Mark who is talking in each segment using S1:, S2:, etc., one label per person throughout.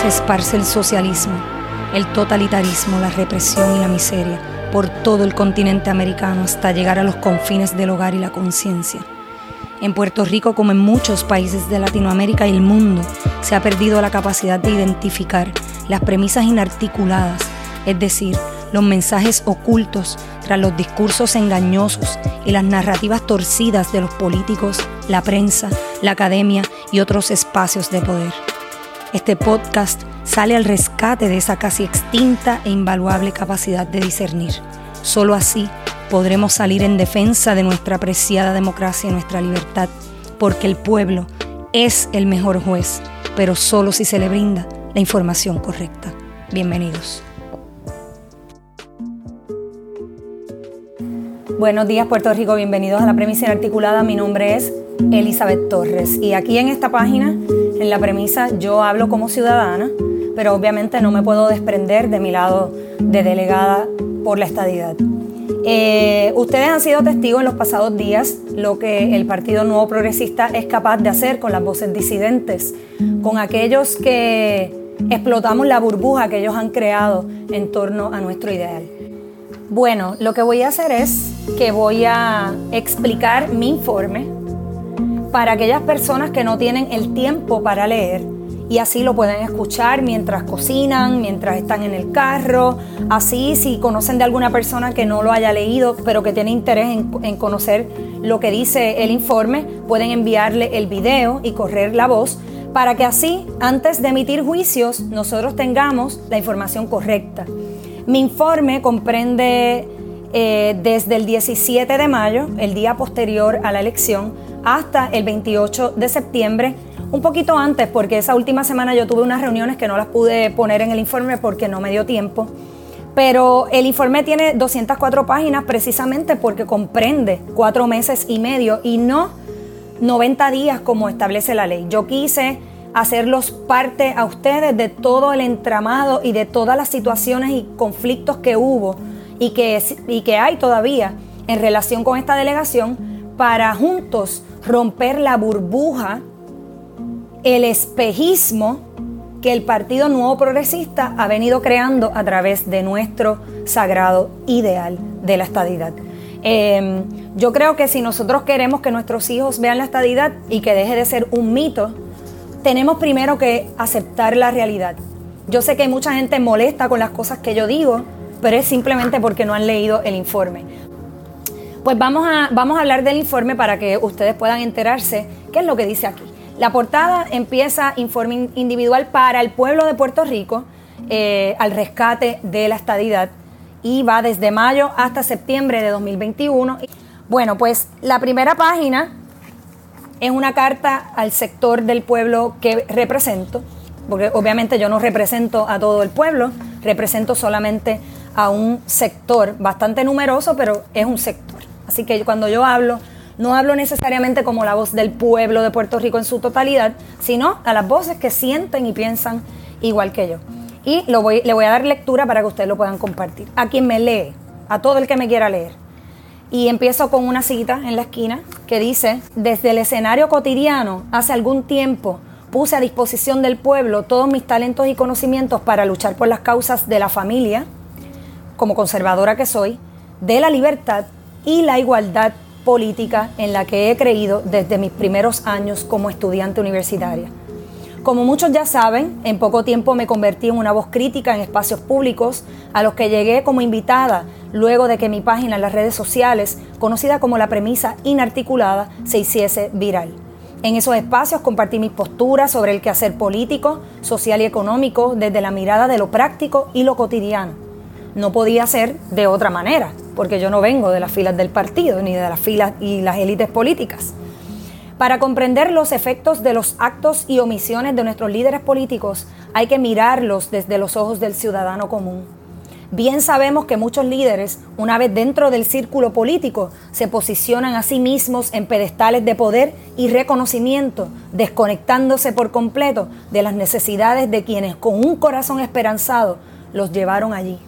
S1: se esparce el socialismo, el totalitarismo, la represión y la miseria por todo el continente americano hasta llegar a los confines del hogar y la conciencia. En Puerto Rico, como en muchos países de Latinoamérica y el mundo, se ha perdido la capacidad de identificar las premisas inarticuladas, es decir, los mensajes ocultos tras los discursos engañosos y las narrativas torcidas de los políticos, la prensa, la academia y otros espacios de poder. Este podcast sale al rescate de esa casi extinta e invaluable capacidad de discernir. Solo así podremos salir en defensa de nuestra apreciada democracia y nuestra libertad, porque el pueblo es el mejor juez, pero solo si se le brinda la información correcta. Bienvenidos. Buenos días Puerto Rico, bienvenidos a la premisa inarticulada. Mi nombre es Elizabeth Torres y aquí en esta página, en la premisa, yo hablo como ciudadana, pero obviamente no me puedo desprender de mi lado de delegada por la estadidad. Eh, ustedes han sido testigos en los pasados días lo que el Partido Nuevo Progresista es capaz de hacer con las voces disidentes, con aquellos que explotamos la burbuja que ellos han creado en torno a nuestro ideal. Bueno, lo que voy a hacer es que voy a explicar mi informe para aquellas personas que no tienen el tiempo para leer y así lo pueden escuchar mientras cocinan, mientras están en el carro. Así, si conocen de alguna persona que no lo haya leído, pero que tiene interés en, conocer lo que dice el informe, pueden enviarle el video y correr la voz para que así, antes de emitir juicios, nosotros tengamos la información correcta. Mi informe comprende eh, desde el 17 de mayo, el día posterior a la elección, hasta el 28 de septiembre, un poquito antes, porque esa última semana yo tuve unas reuniones que no las pude poner en el informe porque no me dio tiempo. Pero el informe tiene 204 páginas precisamente porque comprende cuatro meses y medio y no 90 días como establece la ley. Yo quise hacerlos parte a ustedes de todo el entramado y de todas las situaciones y conflictos que hubo y que, y que hay todavía en relación con esta delegación para juntos romper la burbuja, el espejismo que el Partido Nuevo Progresista ha venido creando a través de nuestro sagrado ideal de la estadidad. Em, yo creo que si nosotros queremos que nuestros hijos vean la estadidad y que deje de ser un mito, tenemos primero que aceptar la realidad. Yo sé que hay mucha gente molesta con las cosas que yo digo, pero es simplemente porque no han leído el informe. Pues vamos a, vamos a hablar del informe para que ustedes puedan enterarse qué es lo que dice aquí. La portada empieza informe individual para el pueblo de Puerto Rico eh, al rescate de la estadidad y va desde mayo hasta septiembre de 2021. Bueno, pues la primera página es una carta al sector del pueblo que represento, porque obviamente yo no represento a todo el pueblo, represento solamente a un sector bastante numeroso, pero es un sector. Así que cuando yo hablo, no hablo necesariamente como la voz del pueblo de Puerto Rico en su totalidad, sino a las voces que sienten y piensan igual que yo. Y lo voy, le voy a dar lectura para que ustedes lo puedan compartir. A quien me lee, a todo el que me quiera leer. Y empiezo con una cita en la esquina que dice, desde el escenario cotidiano, hace algún tiempo, puse a disposición del pueblo todos mis talentos y conocimientos para luchar por las causas de la familia, como conservadora que soy, de la libertad y la igualdad política en la que he creído desde mis primeros años como estudiante universitaria. Como muchos ya saben, en poco tiempo me convertí en una voz crítica en espacios públicos a los que llegué como invitada luego de que mi página en las redes sociales, conocida como la premisa inarticulada, se hiciese viral. En esos espacios compartí mis posturas sobre el quehacer político, social y económico desde la mirada de lo práctico y lo cotidiano. No podía ser de otra manera, porque yo no vengo de las filas del partido ni de las filas y las élites políticas. Para comprender los efectos de los actos y omisiones de nuestros líderes políticos hay que mirarlos desde los ojos del ciudadano común. Bien sabemos que muchos líderes, una vez dentro del círculo político, se posicionan a sí mismos en pedestales de poder y reconocimiento, desconectándose por completo de las necesidades de quienes con un corazón esperanzado los llevaron allí.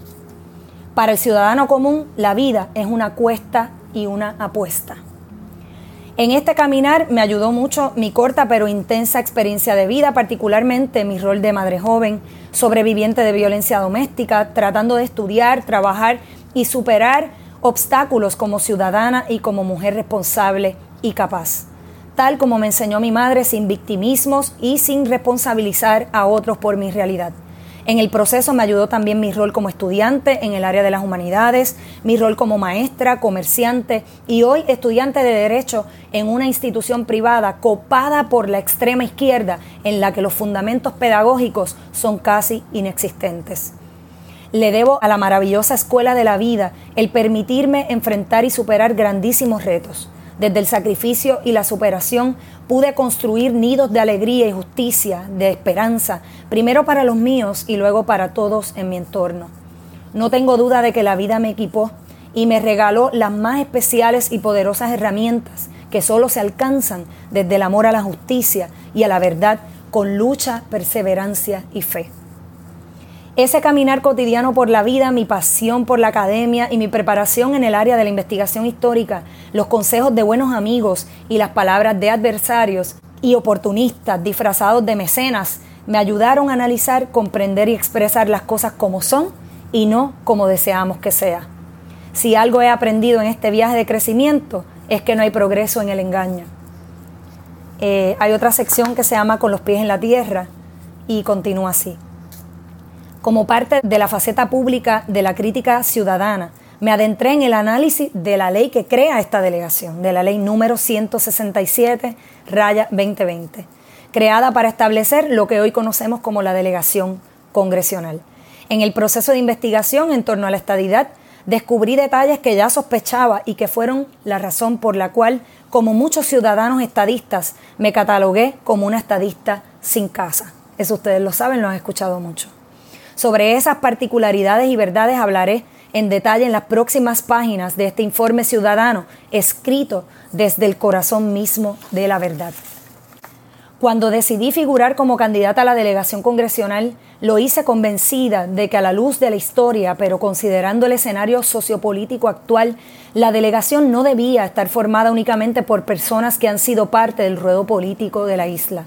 S1: Para el ciudadano común, la vida es una cuesta y una apuesta. En este caminar me ayudó mucho mi corta pero intensa experiencia de vida, particularmente mi rol de madre joven, sobreviviente de violencia doméstica, tratando de estudiar, trabajar y superar obstáculos como ciudadana y como mujer responsable y capaz, tal como me enseñó mi madre sin victimismos y sin responsabilizar a otros por mi realidad. En el proceso me ayudó también mi rol como estudiante en el área de las humanidades, mi rol como maestra, comerciante y hoy estudiante de Derecho en una institución privada copada por la extrema izquierda en la que los fundamentos pedagógicos son casi inexistentes. Le debo a la maravillosa escuela de la vida el permitirme enfrentar y superar grandísimos retos desde el sacrificio y la superación pude construir nidos de alegría y justicia, de esperanza, primero para los míos y luego para todos en mi entorno. No tengo duda de que la vida me equipó y me regaló las más especiales y poderosas herramientas que solo se alcanzan desde el amor a la justicia y a la verdad con lucha, perseverancia y fe. Ese caminar cotidiano por la vida, mi pasión por la academia y mi preparación en el área de la investigación histórica, los consejos de buenos amigos y las palabras de adversarios y oportunistas disfrazados de mecenas me ayudaron a analizar, comprender y expresar las cosas como son y no como deseamos que sea. Si algo he aprendido en este viaje de crecimiento es que no hay progreso en el engaño. Eh, hay otra sección que se llama Con los pies en la tierra y continúa así. Como parte de la faceta pública de la crítica ciudadana, me adentré en el análisis de la ley que crea esta delegación, de la ley número 167, raya 2020, creada para establecer lo que hoy conocemos como la delegación congresional. En el proceso de investigación en torno a la estadidad, descubrí detalles que ya sospechaba y que fueron la razón por la cual, como muchos ciudadanos estadistas, me catalogué como una estadista sin casa. Eso ustedes lo saben, lo han escuchado mucho. Sobre esas particularidades y verdades hablaré en detalle en las próximas páginas de este informe ciudadano escrito desde el corazón mismo de la verdad. Cuando decidí figurar como candidata a la delegación congresional, lo hice convencida de que a la luz de la historia, pero considerando el escenario sociopolítico actual, la delegación no debía estar formada únicamente por personas que han sido parte del ruedo político de la isla.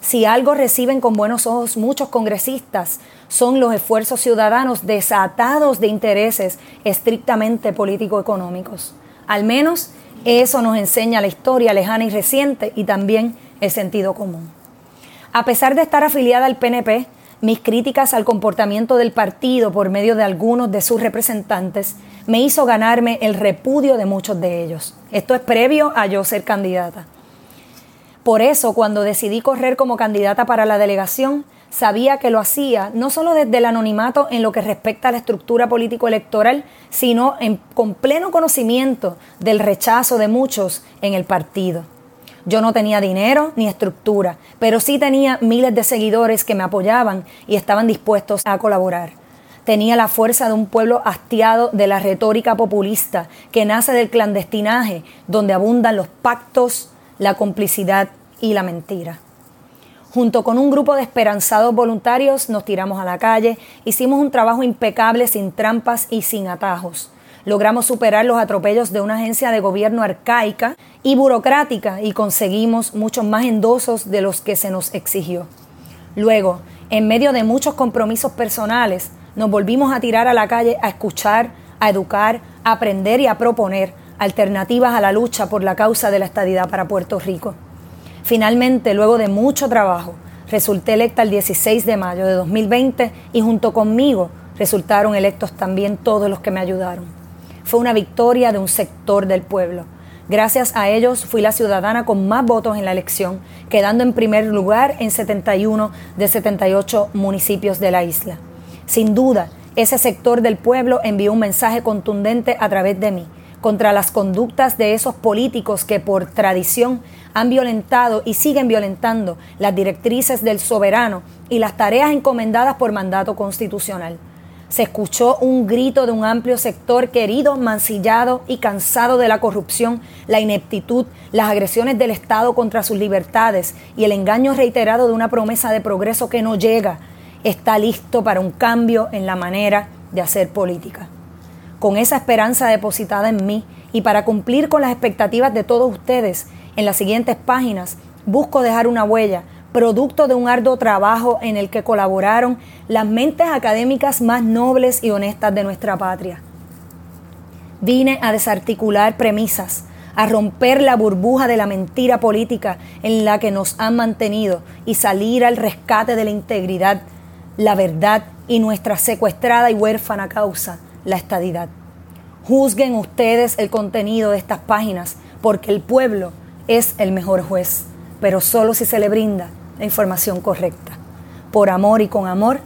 S1: Si algo reciben con buenos ojos muchos congresistas, son los esfuerzos ciudadanos desatados de intereses estrictamente político-económicos. Al menos eso nos enseña la historia lejana y reciente y también el sentido común. A pesar de estar afiliada al PNP, mis críticas al comportamiento del partido por medio de algunos de sus representantes me hizo ganarme el repudio de muchos de ellos. Esto es previo a yo ser candidata. Por eso, cuando decidí correr como candidata para la delegación, sabía que lo hacía no solo desde el anonimato en lo que respecta a la estructura político-electoral, sino con pleno conocimiento del rechazo de muchos en el partido. Yo no tenía dinero ni estructura, pero sí tenía miles de seguidores que me apoyaban y estaban dispuestos a colaborar. Tenía la fuerza de un pueblo hastiado de la retórica populista que nace del clandestinaje, donde abundan los pactos, la complicidad y la mentira. Junto con un grupo de esperanzados voluntarios nos tiramos a la calle, hicimos un trabajo impecable sin trampas y sin atajos. Logramos superar los atropellos de una agencia de gobierno arcaica y burocrática y conseguimos muchos más endosos de los que se nos exigió. Luego, en medio de muchos compromisos personales, nos volvimos a tirar a la calle a escuchar, a educar, a aprender y a proponer alternativas a la lucha por la causa de la estadidad para Puerto Rico. Finalmente, luego de mucho trabajo, resulté electa el 16 de mayo de 2020 y junto conmigo resultaron electos también todos los que me ayudaron. Fue una victoria de un sector del pueblo. Gracias a ellos fui la ciudadana con más votos en la elección, quedando en primer lugar en 71 de 78 municipios de la isla. Sin duda, ese sector del pueblo envió un mensaje contundente a través de mí contra las conductas de esos políticos que por tradición han violentado y siguen violentando las directrices del soberano y las tareas encomendadas por mandato constitucional. Se escuchó un grito de un amplio sector querido, mancillado y cansado de la corrupción, la ineptitud, las agresiones del Estado contra sus libertades y el engaño reiterado de una promesa de progreso que no llega. Está listo para un cambio en la manera de hacer política con esa esperanza depositada en mí y para cumplir con las expectativas de todos ustedes, En las siguientes páginas busco dejar una huella, producto de un arduo trabajo en el que colaboraron las mentes académicas más nobles y honestas de nuestra patria. Vine a desarticular premisas, a romper la burbuja de la mentira política en la que nos han mantenido y salir al rescate de la integridad, la verdad y nuestra secuestrada y huérfana causa, la estadidad. Juzguen ustedes el contenido de estas páginas, porque el pueblo es el mejor juez, pero solo si se le brinda la información correcta. Por amor y con amor,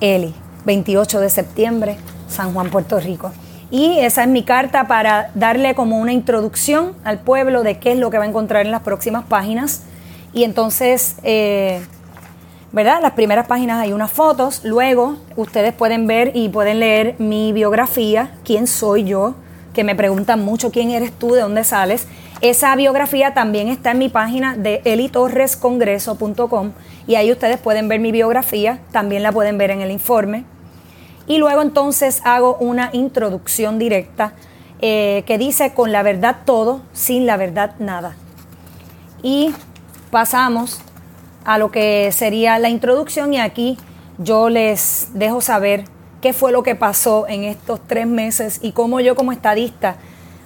S1: Eli, 28 de septiembre, San Juan, Puerto Rico. Y esa es mi carta para darle como una introducción al pueblo de qué es lo que va a encontrar en las próximas páginas. Y entonces, eh, ¿verdad? Las primeras páginas hay unas fotos, luego ustedes pueden ver y pueden leer mi biografía, quién soy yo, que me preguntan mucho quién eres tú, de dónde sales. Esa biografía también está en mi página de elitorrescongreso.com y ahí ustedes pueden ver mi biografía, también la pueden ver en el informe. Y luego entonces hago una introducción directa eh, que dice con la verdad todo, sin la verdad nada. Y pasamos a lo que sería la introducción y aquí yo les dejo saber qué fue lo que pasó en estos tres meses y cómo yo como estadista,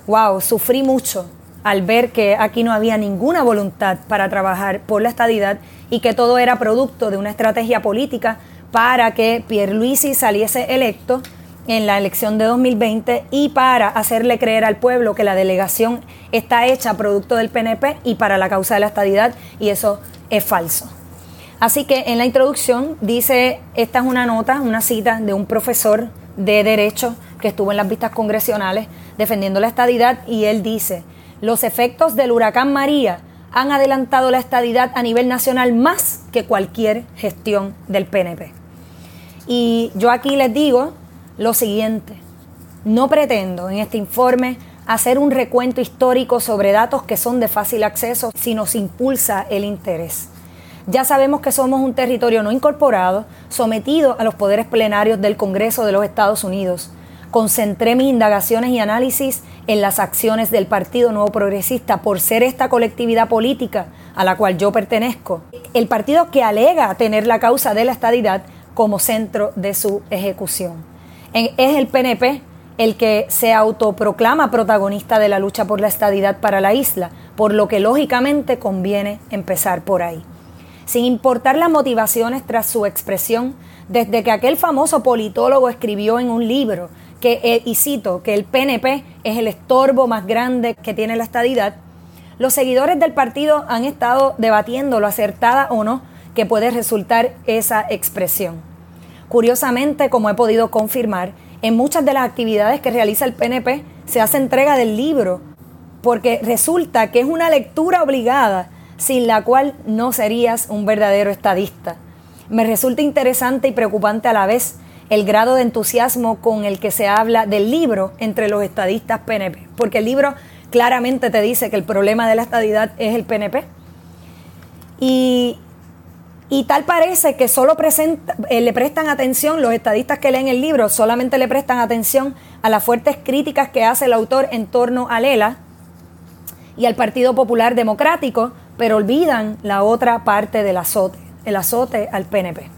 S1: wow, sufrí mucho al ver que aquí no había ninguna voluntad para trabajar por la estadidad y que todo era producto de una estrategia política para que Pierluisi saliese electo en la elección de 2020 y para hacerle creer al pueblo que la delegación está hecha producto del PNP y para la causa de la estadidad y eso es falso. Así que en la introducción dice, esta es una nota, una cita de un profesor de derecho que estuvo en las vistas congresionales defendiendo la estadidad y él dice, los efectos del huracán María han adelantado la estadidad a nivel nacional más que cualquier gestión del PNP. Y yo aquí les digo lo siguiente, no pretendo en este informe hacer un recuento histórico sobre datos que son de fácil acceso si nos impulsa el interés. Ya sabemos que somos un territorio no incorporado, sometido a los poderes plenarios del Congreso de los Estados Unidos. Concentré mis indagaciones y análisis en las acciones del Partido Nuevo Progresista por ser esta colectividad política a la cual yo pertenezco. El partido que alega tener la causa de la estadidad como centro de su ejecución. Es el PNP el que se autoproclama protagonista de la lucha por la estadidad para la isla, por lo que lógicamente conviene empezar por ahí. Sin importar las motivaciones tras su expresión, desde que aquel famoso politólogo escribió en un libro que, eh, y cito, que el PNP es el estorbo más grande que tiene la estadidad, los seguidores del partido han estado debatiendo lo acertada o no que puede resultar esa expresión. Curiosamente, como he podido confirmar, en muchas de las actividades que realiza el PNP se hace entrega del libro, porque resulta que es una lectura obligada sin la cual no serías un verdadero estadista. Me resulta interesante y preocupante a la vez el grado de entusiasmo con el que se habla del libro entre los estadistas PNP, porque el libro claramente te dice que el problema de la estadidad es el PNP. Y, y tal parece que solo eh, le prestan atención, los estadistas que leen el libro solamente le prestan atención a las fuertes críticas que hace el autor en torno a Lela y al Partido Popular Democrático, pero olvidan la otra parte del azote, el azote al PNP.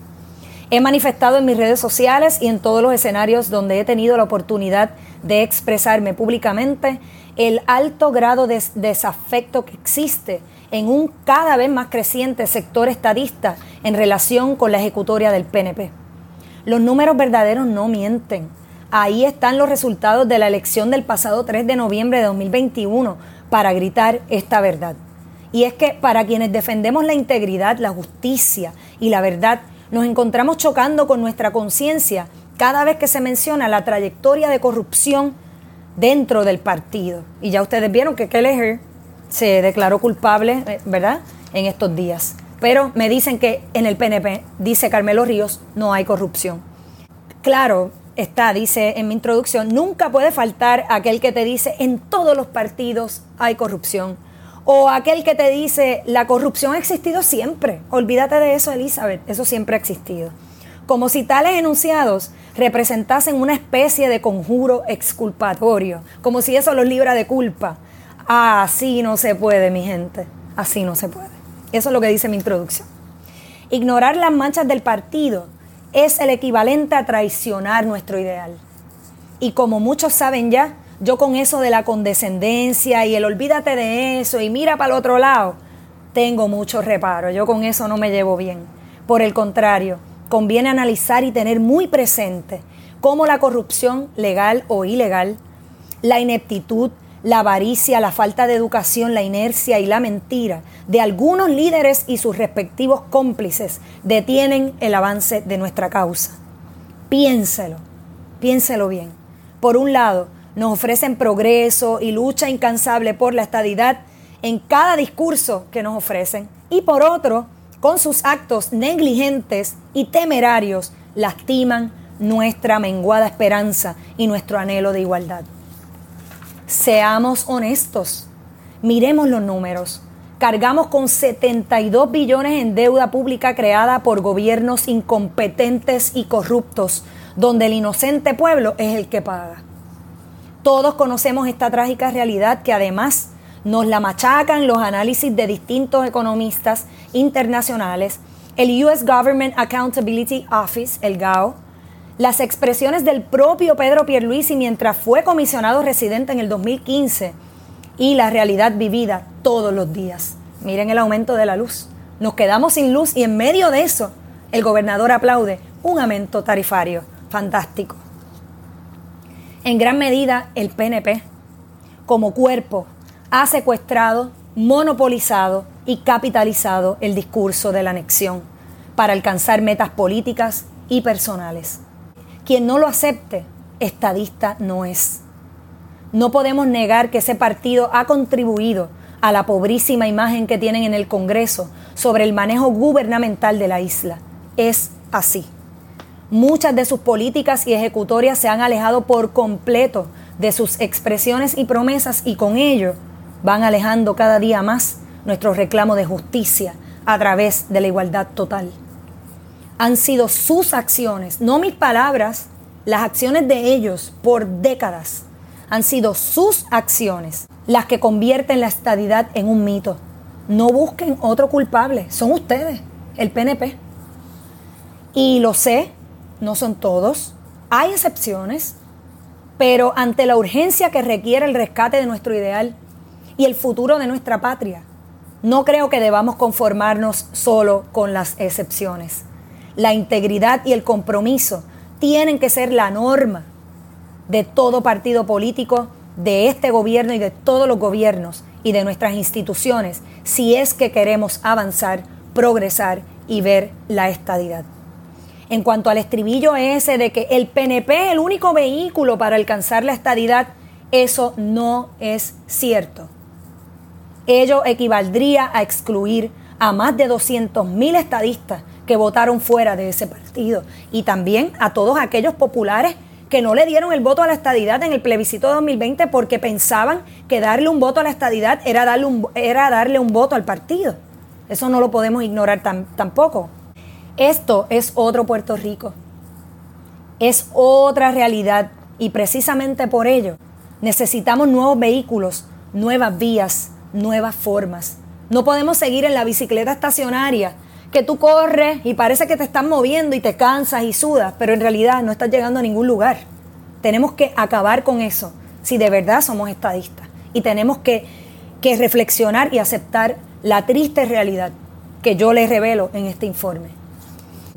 S1: He manifestado en mis redes sociales y en todos los escenarios donde he tenido la oportunidad de expresarme públicamente el alto grado de desafecto que existe en un cada vez más creciente sector estadista en relación con la ejecutoria del PNP. Los números verdaderos no mienten. Ahí están los resultados de la elección del pasado 3 de noviembre de 2021 para gritar esta verdad. Y es que para quienes defendemos la integridad, la justicia y la verdad, nos encontramos chocando con nuestra conciencia cada vez que se menciona la trayectoria de corrupción dentro del partido. Y ya ustedes vieron que Kelleher se declaró culpable, eh, ¿verdad?, en estos días. Pero me dicen que en el PNP, dice Carmelo Ríos, no hay corrupción. Claro, está, dice en mi introducción, nunca puede faltar aquel que te dice en todos los partidos hay corrupción. O aquel que te dice la corrupción ha existido siempre. Olvídate de eso, Elizabeth, eso siempre ha existido. Como si tales enunciados representasen una especie de conjuro exculpatorio, como si eso los libra de culpa Así no se puede, mi gente. Así no se puede. Eso es lo que dice mi introducción. Ignorar las manchas del partido es el equivalente a traicionar nuestro ideal. Y como muchos saben ya, yo con eso de la condescendencia y el olvídate de eso y mira para el otro lado, tengo mucho reparo. Yo con eso no me llevo bien. Por el contrario, conviene analizar y tener muy presente cómo la corrupción legal o ilegal, la ineptitud, la avaricia, la falta de educación, la inercia y la mentira de algunos líderes y sus respectivos cómplices detienen el avance de nuestra causa. Piénselo, piénselo bien. Por un lado, nos ofrecen progreso y lucha incansable por la estadidad en cada discurso que nos ofrecen. Y por otro, con sus actos negligentes y temerarios, lastiman nuestra menguada esperanza y nuestro anhelo de igualdad. Seamos honestos, miremos los números. Cargamos con 72 billones en deuda pública creada por gobiernos incompetentes y corruptos, donde el inocente pueblo es el que paga. Todos conocemos esta trágica realidad que además nos la machacan los análisis de distintos economistas internacionales, el US Government Accountability Office, el GAO, las expresiones del propio Pedro Pierluisi mientras fue comisionado residente en el 2015 y la realidad vivida todos los días. Miren el aumento de la luz. Nos quedamos sin luz y en medio de eso el gobernador aplaude un aumento tarifario. Fantástico. En gran medida el PNP, como cuerpo, ha secuestrado, monopolizado y capitalizado el discurso de la anexión para alcanzar metas políticas y personales. Quien no lo acepte, estadista no es. No podemos negar que ese partido ha contribuido a la pobrísima imagen que tienen en el Congreso sobre el manejo gubernamental de la isla. Es así. Muchas de sus políticas y ejecutorias se han alejado por completo de sus expresiones y promesas y con ello van alejando cada día más nuestro reclamo de justicia a través de la igualdad total han sido sus acciones, no mis palabras, las acciones de ellos por décadas. Han sido sus acciones las que convierten la estadidad en un mito. No busquen otro culpable, son ustedes, el PNP. Y lo sé, no son todos, hay excepciones, pero ante la urgencia que requiere el rescate de nuestro ideal y el futuro de nuestra patria, no creo que debamos conformarnos solo con las excepciones la integridad y el compromiso tienen que ser la norma de todo partido político, de este gobierno y de todos los gobiernos y de nuestras instituciones si es que queremos avanzar, progresar y ver la estadidad. En cuanto al estribillo ese de que el PNP es el único vehículo para alcanzar la estadidad, eso no es cierto. Ello equivaldría a excluir a más de 200.000 estadistas que votaron fuera de ese partido y también a todos aquellos populares que no le dieron el voto a la estadidad en el plebiscito de 2020 porque pensaban que darle un voto a la estadidad era darle un, era darle un voto al partido. Eso no lo podemos ignorar tampoco. Esto es otro Puerto Rico. Es otra realidad y precisamente por ello necesitamos nuevos vehículos, nuevas vías, nuevas formas. No podemos seguir en la bicicleta estacionaria que tú corres y parece que te estás moviendo y te cansas y sudas, pero en realidad no estás llegando a ningún lugar. Tenemos que acabar con eso si de verdad somos estadistas. Y tenemos que, que reflexionar y aceptar la triste realidad que yo les revelo en este informe.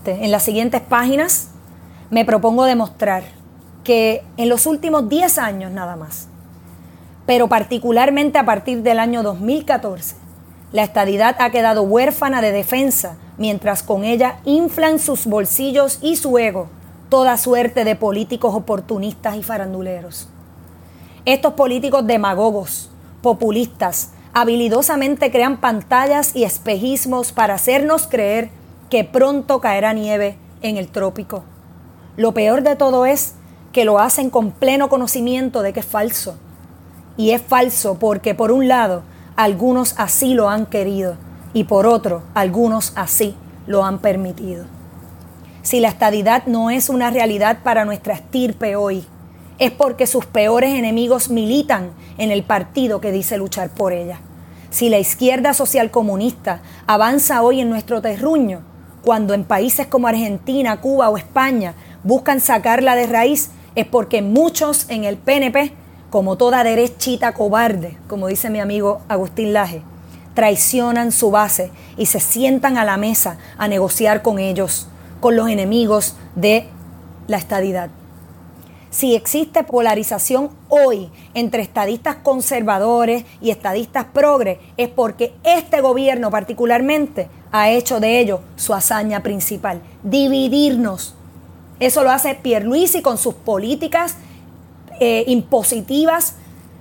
S1: En las siguientes páginas me propongo demostrar que en los últimos 10 años nada más, pero particularmente a partir del año 2014, la estadidad ha quedado huérfana de defensa, mientras con ella inflan sus bolsillos y su ego toda suerte de políticos oportunistas y faranduleros. Estos políticos demagogos, populistas, habilidosamente crean pantallas y espejismos para hacernos creer que pronto caerá nieve en el trópico. Lo peor de todo es que lo hacen con pleno conocimiento de que es falso. Y es falso porque, por un lado, algunos así lo han querido y por otro, algunos así lo han permitido. Si la estadidad no es una realidad para nuestra estirpe hoy, es porque sus peores enemigos militan en el partido que dice luchar por ella. Si la izquierda social comunista avanza hoy en nuestro terruño, cuando en países como Argentina, Cuba o España buscan sacarla de raíz, es porque muchos en el PNP, como toda derechita cobarde, como dice mi amigo Agustín Laje, traicionan su base y se sientan a la mesa a negociar con ellos, con los enemigos de la estadidad. Si existe polarización hoy entre estadistas conservadores y estadistas progres, es porque este gobierno particularmente ha hecho de ello su hazaña principal, dividirnos. Eso lo hace Pierluisi con sus políticas eh, impositivas,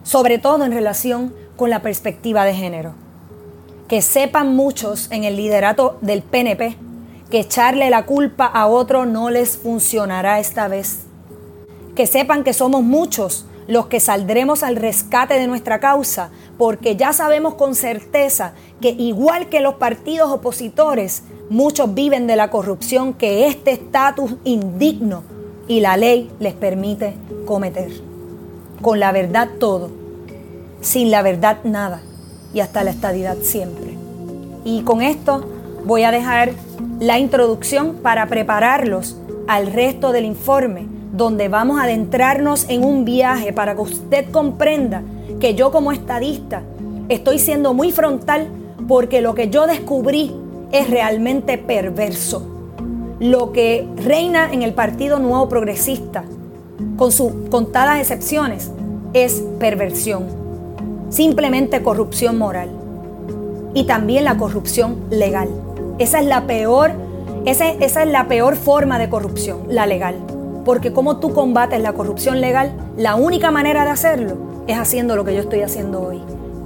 S1: sobre todo en relación con la perspectiva de género. Que sepan muchos en el liderato del PNP que echarle la culpa a otro no les funcionará esta vez que sepan que somos muchos los que saldremos al rescate de nuestra causa, porque ya sabemos con certeza que igual que los partidos opositores, muchos viven de la corrupción que este estatus indigno y la ley les permite cometer. Con la verdad todo, sin la verdad nada y hasta la estadidad siempre. Y con esto voy a dejar la introducción para prepararlos al resto del informe donde vamos a adentrarnos en un viaje para que usted comprenda que yo como estadista estoy siendo muy frontal porque lo que yo descubrí es realmente perverso. Lo que reina en el Partido Nuevo Progresista, con sus contadas excepciones, es perversión, simplemente corrupción moral y también la corrupción legal. Esa es la peor, esa, es la peor forma de corrupción, la legal. Porque como tú combates la corrupción legal, la única manera de hacerlo es haciendo lo que yo estoy haciendo hoy.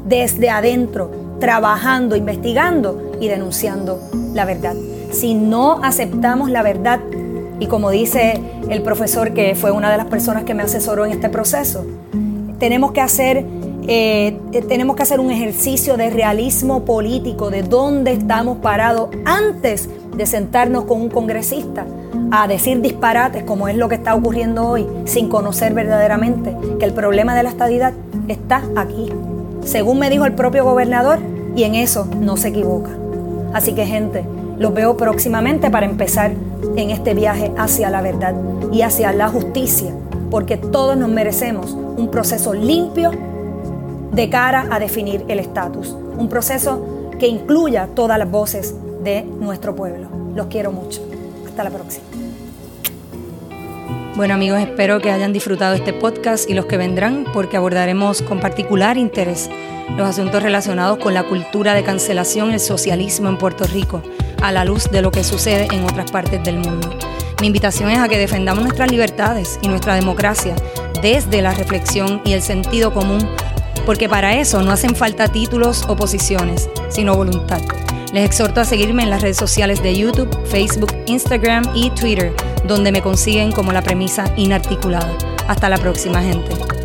S1: Desde adentro, trabajando, investigando y denunciando la verdad. Si no aceptamos la verdad, y como dice el profesor que fue una de las personas que me asesoró en este proceso, tenemos que hacer, eh, tenemos que hacer un ejercicio de realismo político, de dónde estamos parados antes de sentarnos con un congresista a decir disparates como es lo que está ocurriendo hoy sin conocer verdaderamente que el problema de la estadidad está aquí, según me dijo el propio gobernador, y en eso no se equivoca. Así que gente, los veo próximamente para empezar en este viaje hacia la verdad y hacia la justicia, porque todos nos merecemos un proceso limpio de cara a definir el estatus, un proceso que incluya todas las voces de nuestro pueblo. Los quiero mucho. Hasta la próxima. Bueno amigos, espero que hayan disfrutado este podcast y los que vendrán porque abordaremos con particular interés los asuntos relacionados con la cultura de cancelación y el socialismo en Puerto Rico, a la luz de lo que sucede en otras partes del mundo. Mi invitación es a que defendamos nuestras libertades y nuestra democracia desde la reflexión y el sentido común, porque para eso no hacen falta títulos o posiciones, sino voluntad. Les exhorto a seguirme en las redes sociales de YouTube, Facebook, Instagram y Twitter, donde me consiguen como la premisa inarticulada. Hasta la próxima, gente.